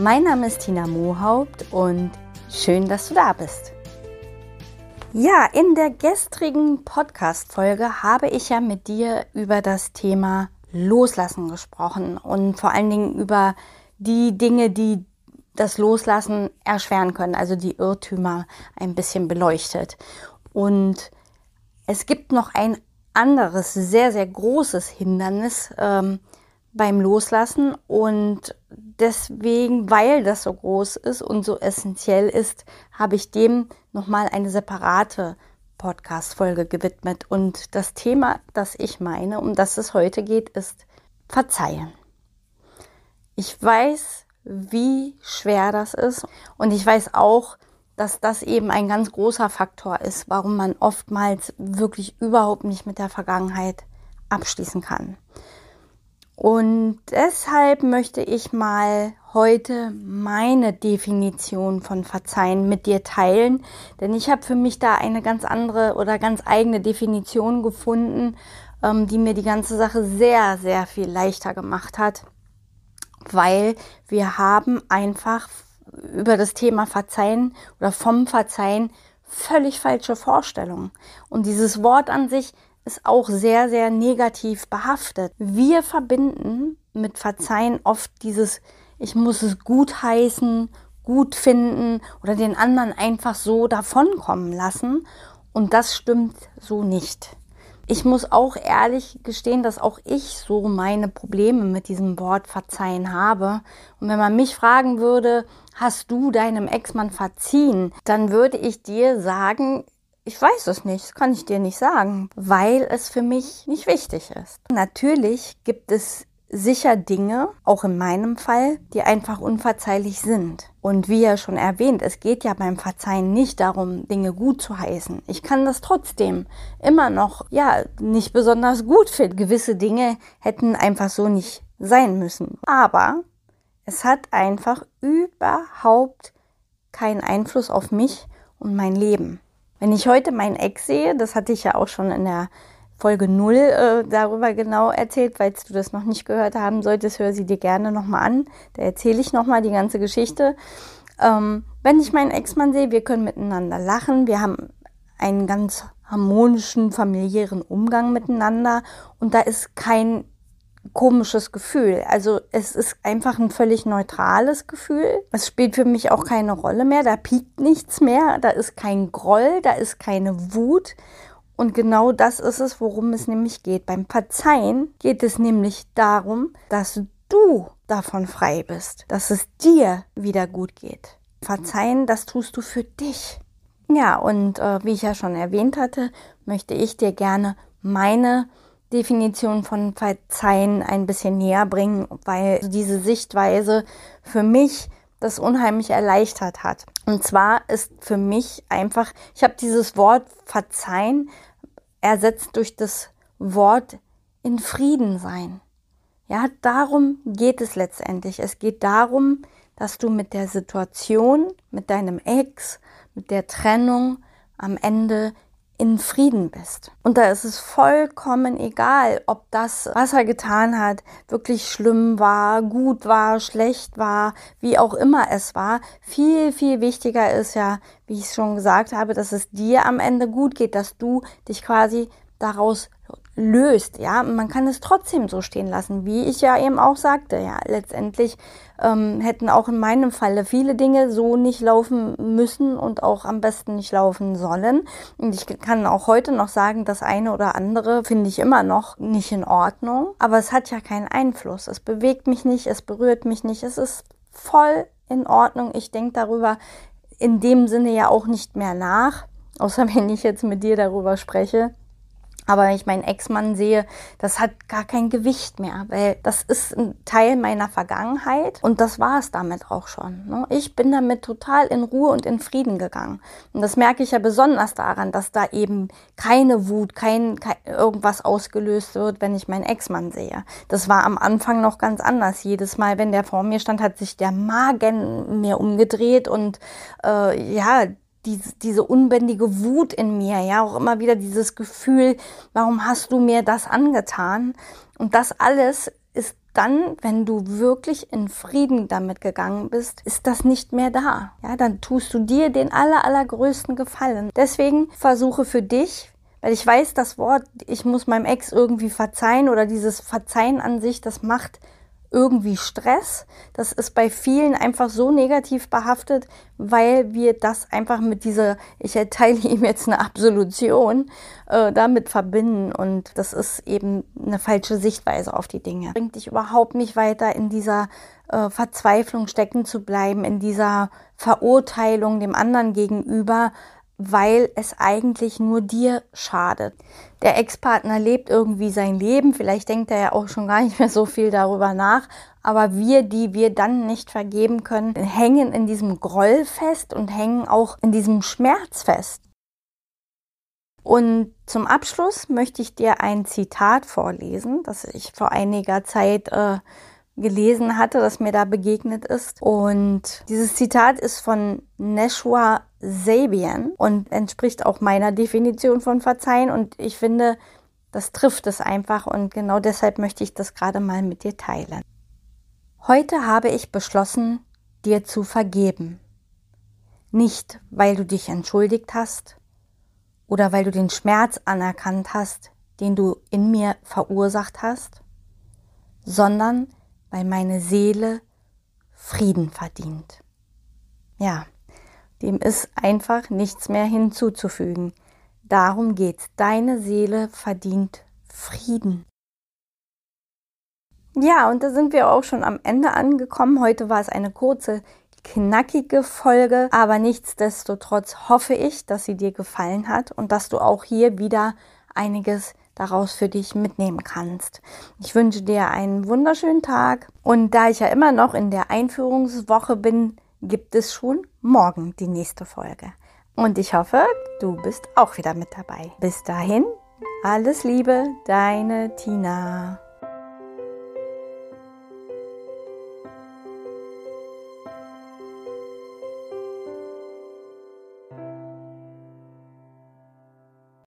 Mein Name ist Tina Mohaupt und schön, dass du da bist. Ja, in der gestrigen Podcast-Folge habe ich ja mit dir über das Thema Loslassen gesprochen und vor allen Dingen über die Dinge, die das Loslassen erschweren können, also die Irrtümer ein bisschen beleuchtet. Und es gibt noch ein anderes, sehr, sehr großes Hindernis ähm, beim Loslassen und deswegen, weil das so groß ist und so essentiell ist, habe ich dem nochmal eine separate Podcast-Folge gewidmet. Und das Thema, das ich meine, um das es heute geht, ist Verzeihen. Ich weiß, wie schwer das ist und ich weiß auch, dass das eben ein ganz großer Faktor ist, warum man oftmals wirklich überhaupt nicht mit der Vergangenheit abschließen kann. Und deshalb möchte ich mal heute meine Definition von Verzeihen mit dir teilen, denn ich habe für mich da eine ganz andere oder ganz eigene Definition gefunden, ähm, die mir die ganze Sache sehr, sehr viel leichter gemacht hat, weil wir haben einfach über das Thema Verzeihen oder vom Verzeihen völlig falsche Vorstellungen. Und dieses Wort an sich ist auch sehr, sehr negativ behaftet. Wir verbinden mit Verzeihen oft dieses, ich muss es gut heißen, gut finden oder den anderen einfach so davonkommen lassen. Und das stimmt so nicht. Ich muss auch ehrlich gestehen, dass auch ich so meine Probleme mit diesem Wort verzeihen habe. Und wenn man mich fragen würde, hast du deinem Ex-Mann verziehen, dann würde ich dir sagen, ich weiß es nicht, das kann ich dir nicht sagen, weil es für mich nicht wichtig ist. Natürlich gibt es sicher Dinge, auch in meinem Fall, die einfach unverzeihlich sind. Und wie ja schon erwähnt, es geht ja beim Verzeihen nicht darum, Dinge gut zu heißen. Ich kann das trotzdem immer noch, ja, nicht besonders gut finden. Gewisse Dinge hätten einfach so nicht sein müssen. Aber es hat einfach überhaupt keinen Einfluss auf mich und mein Leben. Wenn ich heute meinen Ex sehe, das hatte ich ja auch schon in der Folge 0 äh, darüber genau erzählt, falls du das noch nicht gehört haben solltest, hör sie dir gerne nochmal an. Da erzähle ich nochmal die ganze Geschichte. Ähm, wenn ich meinen Ex-Mann sehe, wir können miteinander lachen, wir haben einen ganz harmonischen familiären Umgang miteinander und da ist kein komisches Gefühl. Also es ist einfach ein völlig neutrales Gefühl. Es spielt für mich auch keine Rolle mehr. Da piekt nichts mehr. Da ist kein Groll, da ist keine Wut. Und genau das ist es, worum es nämlich geht. Beim Verzeihen geht es nämlich darum, dass du davon frei bist, dass es dir wieder gut geht. Verzeihen, das tust du für dich. Ja, und äh, wie ich ja schon erwähnt hatte, möchte ich dir gerne meine Definition von Verzeihen ein bisschen näher bringen, weil diese Sichtweise für mich das unheimlich erleichtert hat. Und zwar ist für mich einfach, ich habe dieses Wort Verzeihen ersetzt durch das Wort in Frieden sein. Ja, darum geht es letztendlich. Es geht darum, dass du mit der Situation, mit deinem Ex, mit der Trennung am Ende in Frieden bist. Und da ist es vollkommen egal, ob das, was er getan hat, wirklich schlimm war, gut war, schlecht war, wie auch immer es war. Viel, viel wichtiger ist ja, wie ich es schon gesagt habe, dass es dir am Ende gut geht, dass du dich quasi daraus löst, ja, man kann es trotzdem so stehen lassen, wie ich ja eben auch sagte, ja, letztendlich ähm, hätten auch in meinem Falle viele Dinge so nicht laufen müssen und auch am besten nicht laufen sollen. Und ich kann auch heute noch sagen, das eine oder andere finde ich immer noch nicht in Ordnung, aber es hat ja keinen Einfluss. Es bewegt mich nicht, es berührt mich nicht, es ist voll in Ordnung. Ich denke darüber in dem Sinne ja auch nicht mehr nach, außer wenn ich jetzt mit dir darüber spreche Aber wenn ich meinen Ex-Mann sehe, das hat gar kein Gewicht mehr, weil das ist ein Teil meiner Vergangenheit und das war es damit auch schon. Ne? Ich bin damit total in Ruhe und in Frieden gegangen. Und das merke ich ja besonders daran, dass da eben keine Wut, kein, kein irgendwas ausgelöst wird, wenn ich meinen Ex-Mann sehe. Das war am Anfang noch ganz anders. Jedes Mal, wenn der vor mir stand, hat sich der Magen mir umgedreht und äh, ja, diese, unbändige Wut in mir, ja, auch immer wieder dieses Gefühl, warum hast du mir das angetan? Und das alles ist dann, wenn du wirklich in Frieden damit gegangen bist, ist das nicht mehr da. Ja, dann tust du dir den aller, allergrößten Gefallen. Deswegen versuche für dich, weil ich weiß, das Wort, ich muss meinem Ex irgendwie verzeihen oder dieses Verzeihen an sich, das macht irgendwie Stress. Das ist bei vielen einfach so negativ behaftet, weil wir das einfach mit dieser, ich erteile ihm jetzt eine Absolution, äh, damit verbinden. Und das ist eben eine falsche Sichtweise auf die Dinge. Bringt dich überhaupt nicht weiter in dieser äh, Verzweiflung stecken zu bleiben, in dieser Verurteilung dem anderen gegenüber, weil es eigentlich nur dir schadet. Der Ex-Partner lebt irgendwie sein Leben, vielleicht denkt er ja auch schon gar nicht mehr so viel darüber nach, aber wir, die wir dann nicht vergeben können, hängen in diesem Groll fest und hängen auch in diesem Schmerz fest. Und zum Abschluss möchte ich dir ein Zitat vorlesen, das ich vor einiger Zeit äh, gelesen hatte, das mir da begegnet ist. Und dieses Zitat ist von Neshua Sabian und entspricht auch meiner Definition von Verzeihen. Und ich finde, das trifft es einfach und genau deshalb möchte ich das gerade mal mit dir teilen. Heute habe ich beschlossen, dir zu vergeben. Nicht, weil du dich entschuldigt hast oder weil du den Schmerz anerkannt hast, den du in mir verursacht hast, sondern weil meine Seele Frieden verdient. Ja, dem ist einfach nichts mehr hinzuzufügen. Darum geht's. Deine Seele verdient Frieden. Ja, und da sind wir auch schon am Ende angekommen. Heute war es eine kurze, knackige Folge, aber nichtsdestotrotz hoffe ich, dass sie dir gefallen hat und dass du auch hier wieder einiges daraus für dich mitnehmen kannst. Ich wünsche dir einen wunderschönen Tag und da ich ja immer noch in der Einführungswoche bin, gibt es schon morgen die nächste Folge. Und ich hoffe, du bist auch wieder mit dabei. Bis dahin, alles Liebe, deine Tina.